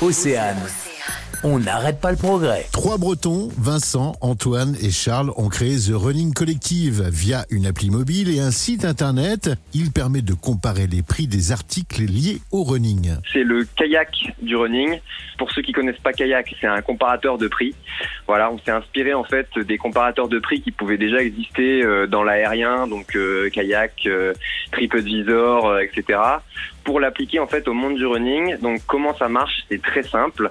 Océane. On n'arrête pas le progrès. Trois Bretons, Vincent, Antoine et Charles, ont créé The Running Collective via une appli mobile et un site internet. Il permet de comparer les prix des articles liés au running. C'est le kayak du running. Pour ceux qui connaissent pas kayak, c'est un comparateur de prix. Voilà, on s'est inspiré en fait des comparateurs de prix qui pouvaient déjà exister euh, dans l'aérien, donc euh, kayak, euh, TripAdvisor, euh, etc. Pour l'appliquer en fait au monde du running. Donc comment ça marche C'est très simple.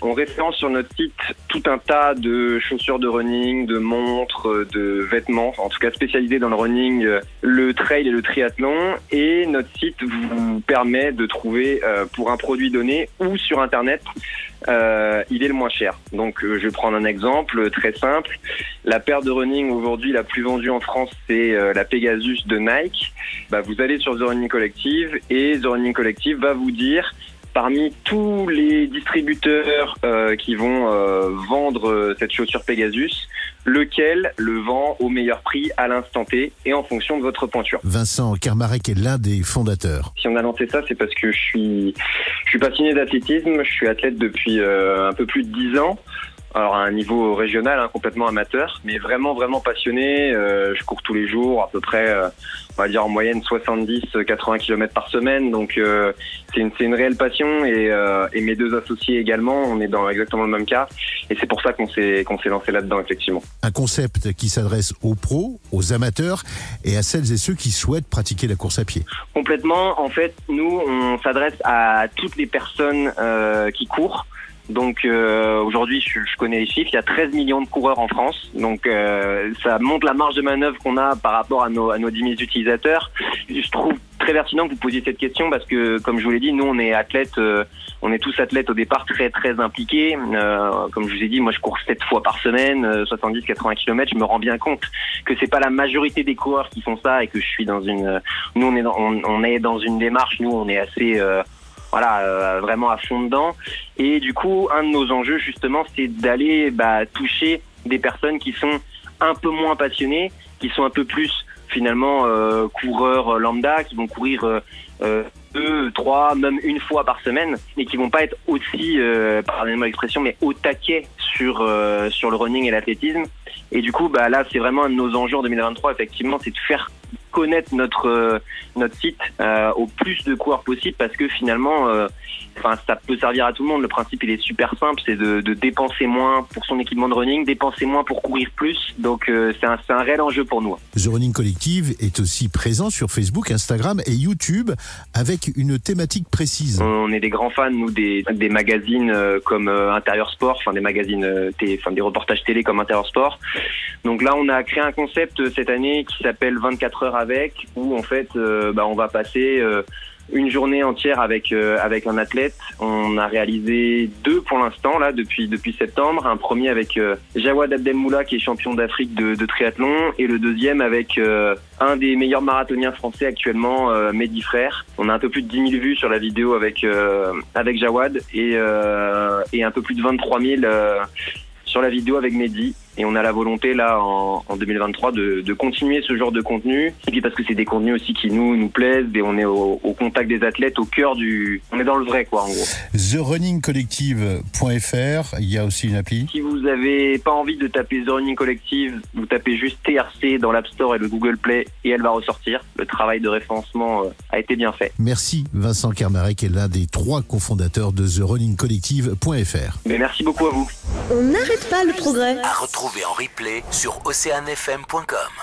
On référence sur notre site tout un tas de chaussures de running, de montres, de vêtements, en tout cas spécialisés dans le running, euh, le trail et le triathlon. Et notre site vous permet de trouver euh, pour un produit donné ou sur internet euh, il est le moins cher. Donc euh, je vais prendre un exemple très simple. La paire de running aujourd'hui la plus vendue en France, c'est euh, la Pegasus de Nike. Bah, vous allez sur The Running Collective et The Running Collective va vous dire parmi tous les distributeurs euh, qui vont euh, vendre euh, cette chaussure Pegasus, lequel le vend au meilleur prix à l'instant T et en fonction de votre pointure. Vincent Kermarek est l'un des fondateurs. Si on a lancé ça, c'est parce que je suis, je suis passionné d'athlétisme. Je suis athlète depuis euh, un peu plus de 10 ans. Alors à un niveau régional, hein, complètement amateur, mais vraiment vraiment passionné. Euh, je cours tous les jours, à peu près, euh, on va dire en moyenne 70-80 km par semaine. Donc euh, c'est une, c'est une réelle passion et, euh, et mes deux associés également, on est dans exactement le même cas. Et c'est pour ça qu'on s'est qu'on s'est lancé là-dedans effectivement. Un concept qui s'adresse aux pros, aux amateurs et à celles et ceux qui souhaitent pratiquer la course à pied. Complètement. En fait, nous, on s'adresse à toutes les personnes euh, qui courent. Donc euh, aujourd'hui, je, je connais les chiffres, il y a 13 millions de coureurs en France. Donc euh, ça montre la marge de manœuvre qu'on a par rapport à nos, à nos 10 000 utilisateurs. Je trouve très pertinent que vous posiez cette question parce que, comme je vous l'ai dit, nous, on est athlètes, euh, on est tous athlètes au départ très très impliqués. Euh, comme je vous ai dit, moi, je cours 7 fois par semaine, 70-80 km. Je me rends bien compte que c'est pas la majorité des coureurs qui font ça et que je suis dans une... Nous, on est dans, on, on est dans une démarche, nous, on est assez... voilà, euh, vraiment à fond dedans. Et du coup, un de nos enjeux, justement, c'est d'aller bah, toucher des personnes qui sont un peu moins passionnées, qui sont un peu plus finalement euh, coureurs lambda, qui vont courir euh, euh, deux, trois, même une fois par semaine, et qui vont pas être aussi, euh, pardonnez-moi l'expression, mais au taquet sur euh, sur le running et l'athlétisme. Et du coup, bah là, c'est vraiment un de nos enjeux en 2023, effectivement, c'est de faire connaître notre euh, notre site euh, au plus de coureurs possible parce que finalement euh, enfin ça peut servir à tout le monde. Le principe il est super simple c'est de, de dépenser moins pour son équipement de running dépenser moins pour courir plus. Donc euh, c'est un un réel enjeu pour nous. The Running Collective est aussi présent sur Facebook, Instagram et YouTube avec une thématique précise. on est des grands fans nous des des magazines comme euh, Intérieur Sport enfin des magazines euh, enfin des reportages télé comme Intérieur Sport. Donc là on a créé un concept cette année qui s'appelle 24 heures avec où en fait euh, bah, on va passer euh, une journée entière avec euh, avec un athlète. On a réalisé deux pour l'instant là depuis depuis septembre. Un premier avec Jawad Abdelmoula qui est champion d'Afrique de, triathlon et le deuxième avec un des meilleurs marathoniens français actuellement, Mehdi Frère. On a un peu plus de 10 000 vues sur la vidéo avec avec Jawad et et un peu plus de 23 000 euh, sur la vidéo avec Mehdi. Et on a la volonté là en, en 2023 de, de continuer ce genre de contenu. Et puis parce que c'est des contenus aussi qui nous nous plaisent et on est au, au contact des athlètes, au cœur du, on est dans le vrai quoi en gros. TheRunningCollective.fr, il y a aussi une appli. Si vous avez pas envie de taper The Running Collective, vous tapez juste TRC dans l'App Store et le Google Play et elle va ressortir. Le travail de référencement euh, a été bien fait. Merci Vincent Kermarek est l'un des trois cofondateurs de TheRunningCollective.fr. Mais merci beaucoup à vous. On n'arrête pas le progrès. À retrouver en replay sur oceanfm.com.